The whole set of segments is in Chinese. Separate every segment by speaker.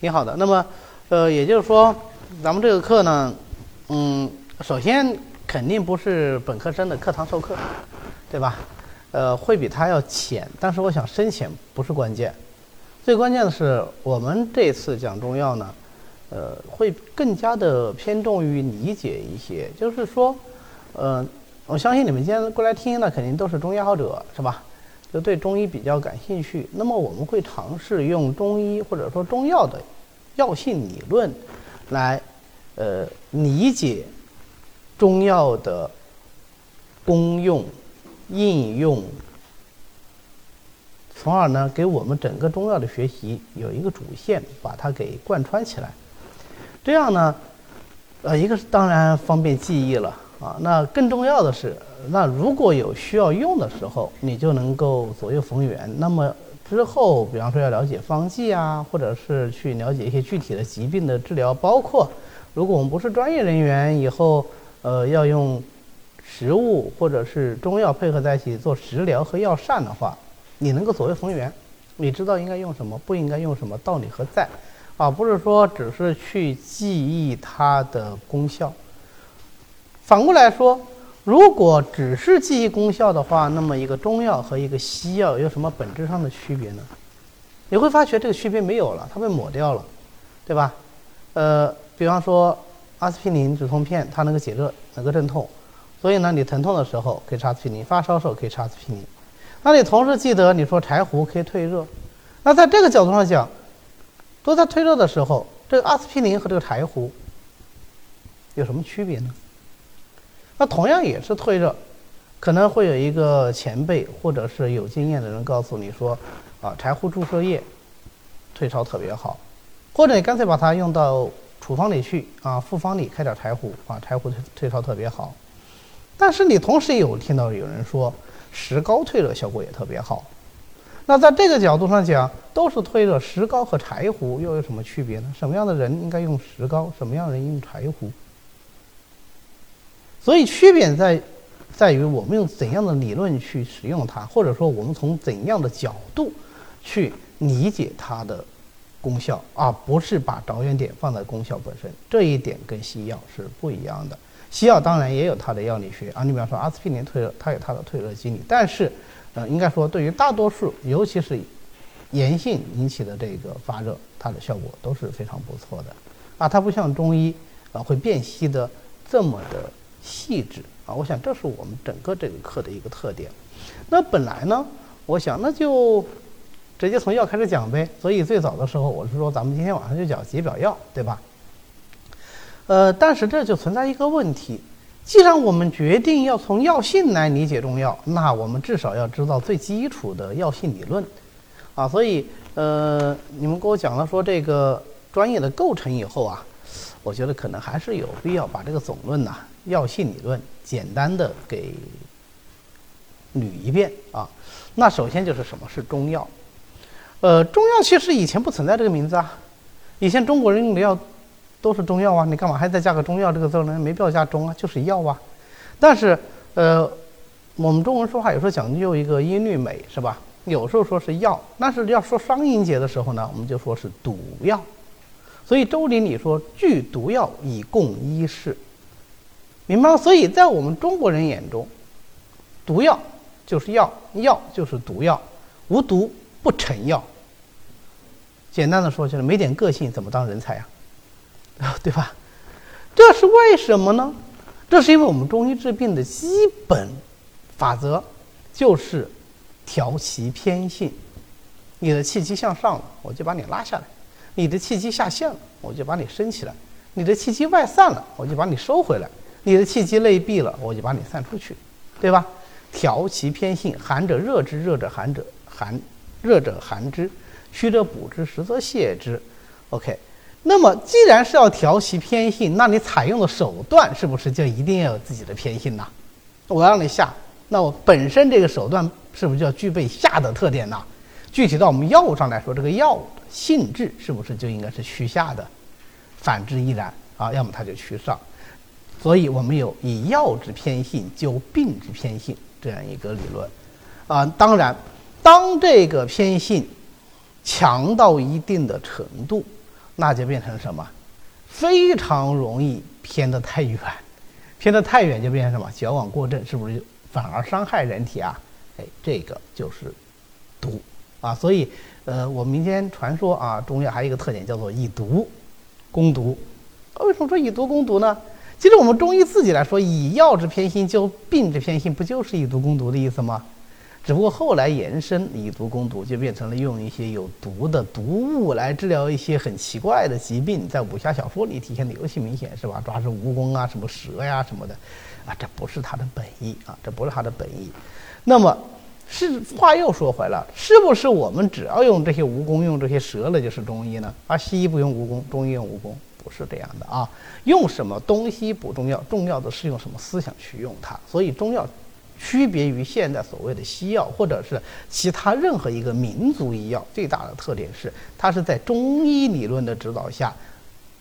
Speaker 1: 挺好的。那么，呃，也就是说，咱们这个课呢，嗯，首先肯定不是本科生的课堂授课，对吧？呃，会比他要浅，但是我想深浅不是关键，最关键的是我们这次讲中药呢，呃，会更加的偏重于理解一些，就是说，呃。我相信你们今天过来听的肯定都是中医爱好者，是吧？对中医比较感兴趣。那么我们会尝试用中医或者说中药的药性理论来呃理解中药的功用、应用，从而呢给我们整个中药的学习有一个主线，把它给贯穿起来。这样呢，呃，一个是当然方便记忆了。啊，那更重要的是，那如果有需要用的时候，你就能够左右逢源。那么之后，比方说要了解方剂啊，或者是去了解一些具体的疾病的治疗，包括如果我们不是专业人员，以后呃要用食物或者是中药配合在一起做食疗和药膳的话，你能够左右逢源，你知道应该用什么，不应该用什么，道理何在？啊，不是说只是去记忆它的功效。反过来说，如果只是记忆功效的话，那么一个中药和一个西药有什么本质上的区别呢？你会发觉这个区别没有了，它被抹掉了，对吧？呃，比方说阿司匹林止痛片，它能够解热，能够镇痛，所以呢，你疼痛的时候可以吃阿司匹林，发烧时候可以吃阿司匹林。那你同时记得，你说柴胡可以退热，那在这个角度上讲，都在退热的时候，这个阿司匹林和这个柴胡有什么区别呢？那同样也是退热，可能会有一个前辈或者是有经验的人告诉你说，啊，柴胡注射液退烧特别好，或者你干脆把它用到处方里去啊，复方里开点柴胡啊，柴胡退退烧特别好。但是你同时也有听到有人说石膏退热效果也特别好。那在这个角度上讲，都是退热，石膏和柴胡又有什么区别呢？什么样的人应该用石膏，什么样的人用柴胡？所以区别在，在于我们用怎样的理论去使用它，或者说我们从怎样的角度去理解它的功效，而不是把着眼点放在功效本身。这一点跟西药是不一样的。西药当然也有它的药理学啊，你比方说阿司匹林退热，它有它的退热机理。但是，呃，应该说对于大多数，尤其是炎性引起的这个发热，它的效果都是非常不错的。啊，它不像中医啊会辨析的这么的。细致啊，我想这是我们整个这个课的一个特点。那本来呢，我想那就直接从药开始讲呗。所以最早的时候，我是说咱们今天晚上就讲解表药，对吧？呃，但是这就存在一个问题：既然我们决定要从药性来理解中药，那我们至少要知道最基础的药性理论啊。所以，呃，你们给我讲了说这个专业的构成以后啊，我觉得可能还是有必要把这个总论呐。药性理论简单的给捋一遍啊，那首先就是什么是中药？呃，中药其实以前不存在这个名字啊，以前中国人用的药都是中药啊，你干嘛还再加个中药这个字呢？没必要加中啊，就是药啊。但是呃，我们中文说话有时候讲究一个音律美是吧？有时候说是药，但是要说双音节的时候呢，我们就说是毒药。所以周礼里说具毒药以供医事。明白吗？所以在我们中国人眼中，毒药就是药，药就是毒药，无毒不成药。简单的说，就是没点个性怎么当人才呀？啊，对吧？这是为什么呢？这是因为我们中医治病的基本法则就是调其偏性。你的气机向上了，我就把你拉下来；你的气机下陷了，我就把你升起来；你的气机外散了，我就把你收回来。你的气机内闭了，我就把你散出去，对吧？调其偏性，寒者热之，热者寒者寒，热者寒之，虚者补之，实则泻之。OK，那么既然是要调其偏性，那你采用的手段是不是就一定要有自己的偏性呢？我让你下，那我本身这个手段是不是就要具备下的特点呢？具体到我们药物上来说，这个药的性质是不是就应该是虚下的？反之亦然啊，要么它就虚上。所以我们有以药之偏性救病之偏性这样一个理论，啊，当然，当这个偏性强到一定的程度，那就变成什么？非常容易偏得太远，偏得太远就变成什么？矫枉过正，是不是反而伤害人体啊？哎，这个就是毒啊！所以，呃，我们民间传说啊，中药还有一个特点叫做以毒攻毒。为什么说以毒攻毒呢？其实我们中医自己来说，以药之偏心救病之偏心，不就是以毒攻毒的意思吗？只不过后来延伸以毒攻毒，就变成了用一些有毒的毒物来治疗一些很奇怪的疾病，在武侠小说里体现的尤其明显，是吧？抓住蜈蚣啊，什么蛇呀什么的，啊，这不是他的本意啊，这不是他的本意。那么，是话又说回来了，是不是我们只要用这些蜈蚣、用这些蛇了就是中医呢？而西医不用蜈蚣，中医用蜈蚣，不是这样的啊。用什么东西补中药，重要的是用什么思想去用它。所以中药。区别于现在所谓的西药，或者是其他任何一个民族医药，最大的特点是，它是在中医理论的指导下，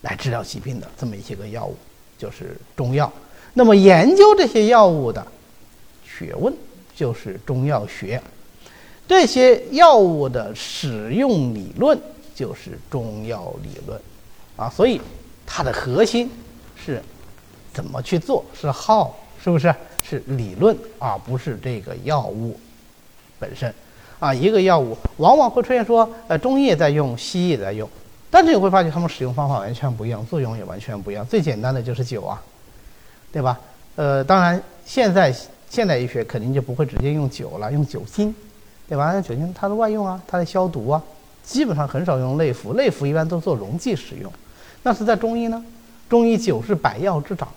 Speaker 1: 来治疗疾病的这么一些个药物，就是中药。那么研究这些药物的学问就是中药学，这些药物的使用理论就是中药理论，啊，所以它的核心是怎么去做，是号，是不是？是理论而不是这个药物本身，啊，一个药物往往会出现说，呃，中医也在用，西医也在用，但是你会发现他们使用方法完全不一样，作用也完全不一样。最简单的就是酒啊，对吧？呃，当然现在现代医学肯定就不会直接用酒了，用酒精，对吧？酒精它的外用啊，它的消毒啊，基本上很少用内服，内服一般都做溶剂使用。那是在中医呢，中医酒是百药之长。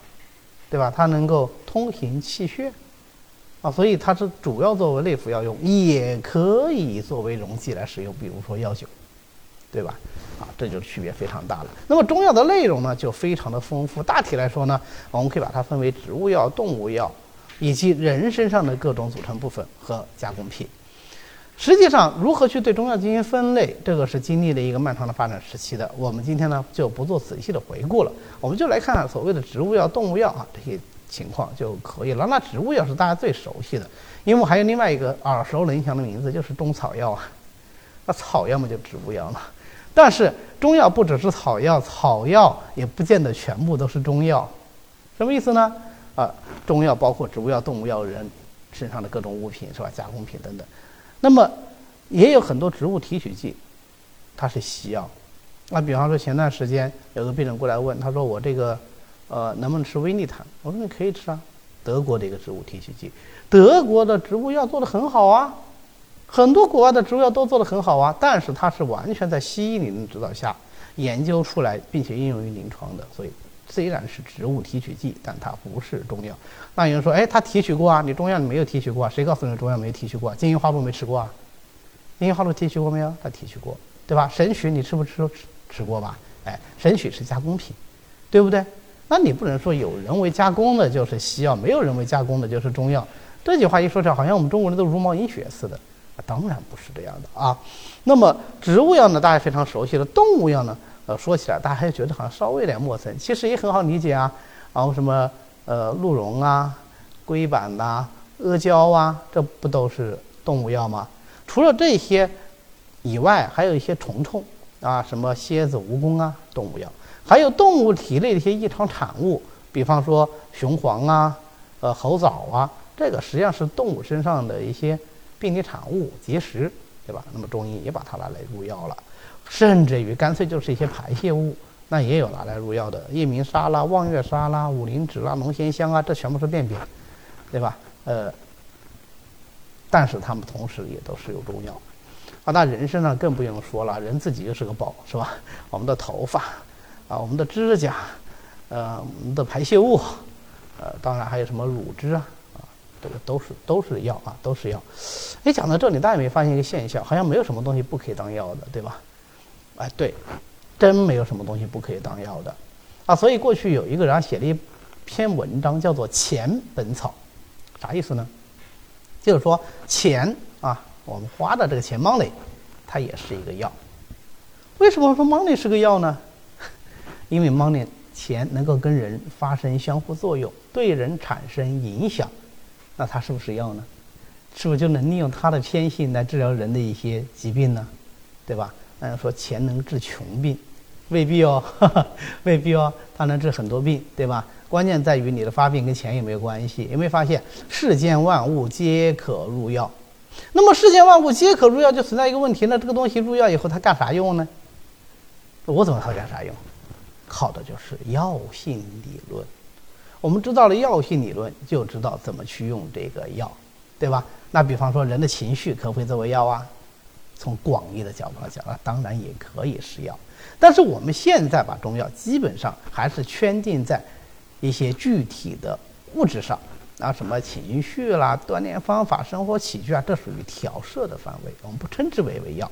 Speaker 1: 对吧？它能够通行气血，啊，所以它是主要作为内服药用，也可以作为溶剂来使用，比如说药酒，对吧？啊，这就区别非常大了。那么中药的内容呢，就非常的丰富。大体来说呢，我们可以把它分为植物药、动物药，以及人身上的各种组成部分和加工品。实际上，如何去对中药进行分类，这个是经历了一个漫长的发展时期的。我们今天呢就不做仔细的回顾了，我们就来看看所谓的植物药、动物药啊这些情况就可以了。那植物药是大家最熟悉的，因为我还有另外一个耳熟能详的名字，就是中草药啊。那草药嘛就植物药嘛，但是中药不只是草药，草药也不见得全部都是中药。什么意思呢？啊，中药包括植物药、动物药、人身上的各种物品是吧？加工品等等。那么，也有很多植物提取剂，它是西药。那比方说，前段时间有个病人过来问，他说：“我这个，呃，能不能吃威尼坦？”我说：“你可以吃啊，德国的一个植物提取剂。德国的植物药做的很好啊，很多国外的植物药都做的很好啊，但是它是完全在西医理论指导下研究出来，并且应用于临床的，所以。”虽然是植物提取剂，但它不是中药。那有人说：“哎，它提取过啊？你中药你没有提取过啊？谁告诉你中药没提取过？金银花露没吃过啊？金银花露提取过没有？它提取过，对吧？神曲你吃不吃？吃吃过吧？哎，神曲是加工品，对不对？那你不能说有人为加工的就是西药，没有人为加工的就是中药。这句话一说出来，好像我们中国人都茹毛饮血似的。当然不是这样的啊。那么植物药呢，大家非常熟悉的；动物药呢？呃，说起来，大家还觉得好像稍微有点陌生，其实也很好理解啊。然后什么呃鹿茸啊、龟板呐、阿胶啊，这不都是动物药吗？除了这些以外，还有一些虫虫啊，什么蝎子、蜈蚣啊，动物药；还有动物体内的一些异常产物，比方说雄黄啊、呃猴枣啊，这个实际上是动物身上的一些病理产物、结石，对吧？那么中医也把它拿来入药了。甚至于干脆就是一些排泄物，那也有拿来入药的，夜明砂啦、望月砂啦、五灵脂啦、龙涎香啊，这全部是便便，对吧？呃，但是它们同时也都是有中药。啊，那人身上更不用说了，人自己就是个宝，是吧？我们的头发，啊，我们的指甲，呃，我们的排泄物，呃，当然还有什么乳汁啊，啊，这个都是都是药啊，都是药。哎，讲到这里，大家有没有发现一个现象？好像没有什么东西不可以当药的，对吧？哎，对，真没有什么东西不可以当药的，啊，所以过去有一个人写了一篇文章，叫做《钱本草》，啥意思呢？就是说钱啊，我们花的这个钱 money，它也是一个药。为什么说 money 是个药呢？因为 money 钱能够跟人发生相互作用，对人产生影响，那它是不是药呢？是不是就能利用它的偏性来治疗人的一些疾病呢？对吧？嗯，说钱能治穷病，未必哦，未必哦，它能治很多病，对吧？关键在于你的发病跟钱有没有关系？有没有发现世间万物皆可入药？那么世间万物皆可入药，就存在一个问题：那这个东西入药以后它干啥用呢？我怎么它干啥用？靠的就是药性理论。我们知道了药性理论，就知道怎么去用这个药，对吧？那比方说人的情绪可不可以作为药啊？从广义的角度来讲啊，当然也可以是药。但是我们现在把中药基本上还是圈定在一些具体的物质上啊，什么情绪啦、锻炼方法、生活起居啊，这属于调摄的范围，我们不称之为为药。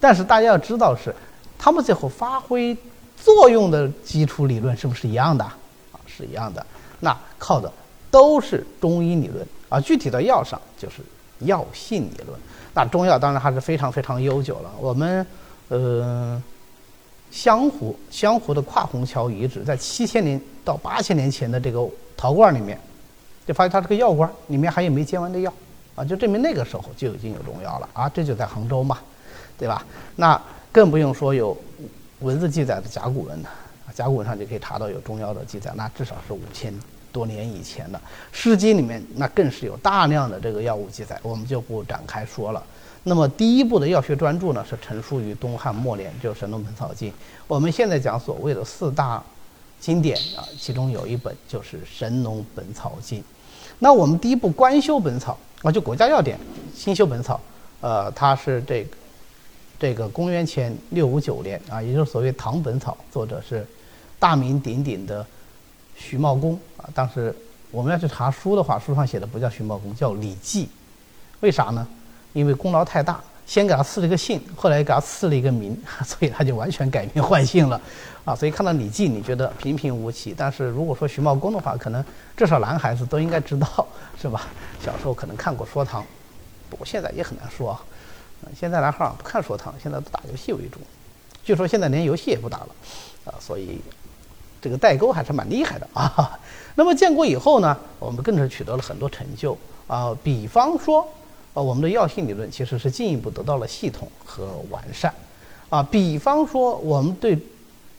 Speaker 1: 但是大家要知道是，它们最后发挥作用的基础理论是不是一样的啊？是一样的。那靠的都是中医理论啊，具体到药上就是药性理论。那中药当然还是非常非常悠久了。我们呃。湘湖湘湖的跨虹桥遗址，在七千年到八千年前的这个陶罐里面，就发现它是个药罐里面还有没煎完的药，啊，就证明那个时候就已经有中药了啊，这就在杭州嘛，对吧？那更不用说有文字记载的甲骨文了，甲骨文上就可以查到有中药的记载，那至少是五千多年以前的。诗经里面那更是有大量的这个药物记载，我们就不展开说了。那么第一部的药学专著呢，是成书于东汉末年，就是《神农本草经》。我们现在讲所谓的四大经典啊，其中有一本就是《神农本草经》。那我们第一部《官修本草》啊，就国家药典《新修本草》，呃，它是这个这个公元前六五九年啊，也就是所谓《唐本草》，作者是大名鼎鼎的徐茂公啊。当时我们要去查书的话，书上写的不叫徐茂公，叫李绩。为啥呢？因为功劳太大，先给他赐了一个姓，后来给他赐了一个名，所以他就完全改名换姓了，啊，所以看到李绩，你觉得平平无奇，但是如果说徐茂公的话，可能至少男孩子都应该知道，是吧？小时候可能看过说唐，不过现在也很难说啊。现在男孩不看说唐，现在都打游戏为主，据说现在连游戏也不打了，啊，所以这个代沟还是蛮厉害的啊。那么建国以后呢，我们更是取得了很多成就啊，比方说。啊，我们的药性理论其实是进一步得到了系统和完善，啊，比方说我们对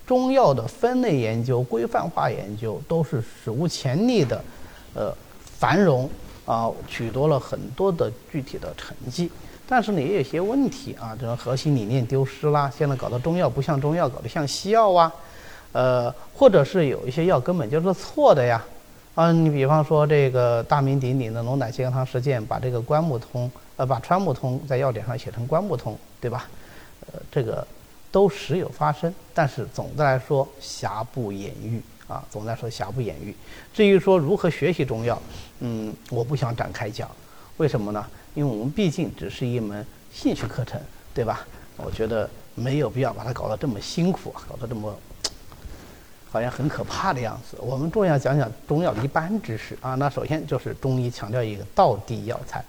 Speaker 1: 中药的分类研究、规范化研究都是史无前例的，呃，繁荣啊，取得了很多的具体的成绩。但是呢，也有些问题啊，这种核心理念丢失啦，现在搞得中药不像中药，搞得像西药啊，呃，或者是有一些药根本就是错的呀。啊，你比方说这个大名鼎鼎的龙胆泻肝汤事件，把这个关木通，呃，把川木通在药典上写成关木通，对吧？呃，这个都时有发生，但是总的来说瑕不掩瑜啊，总的来说瑕不掩瑜。至于说如何学习中药，嗯，我不想展开讲，为什么呢？因为我们毕竟只是一门兴趣课程，对吧？我觉得没有必要把它搞得这么辛苦，搞得这么。好像很可怕的样子。我们重要讲讲中药的一般知识啊。那首先就是中医强调一个道地药材。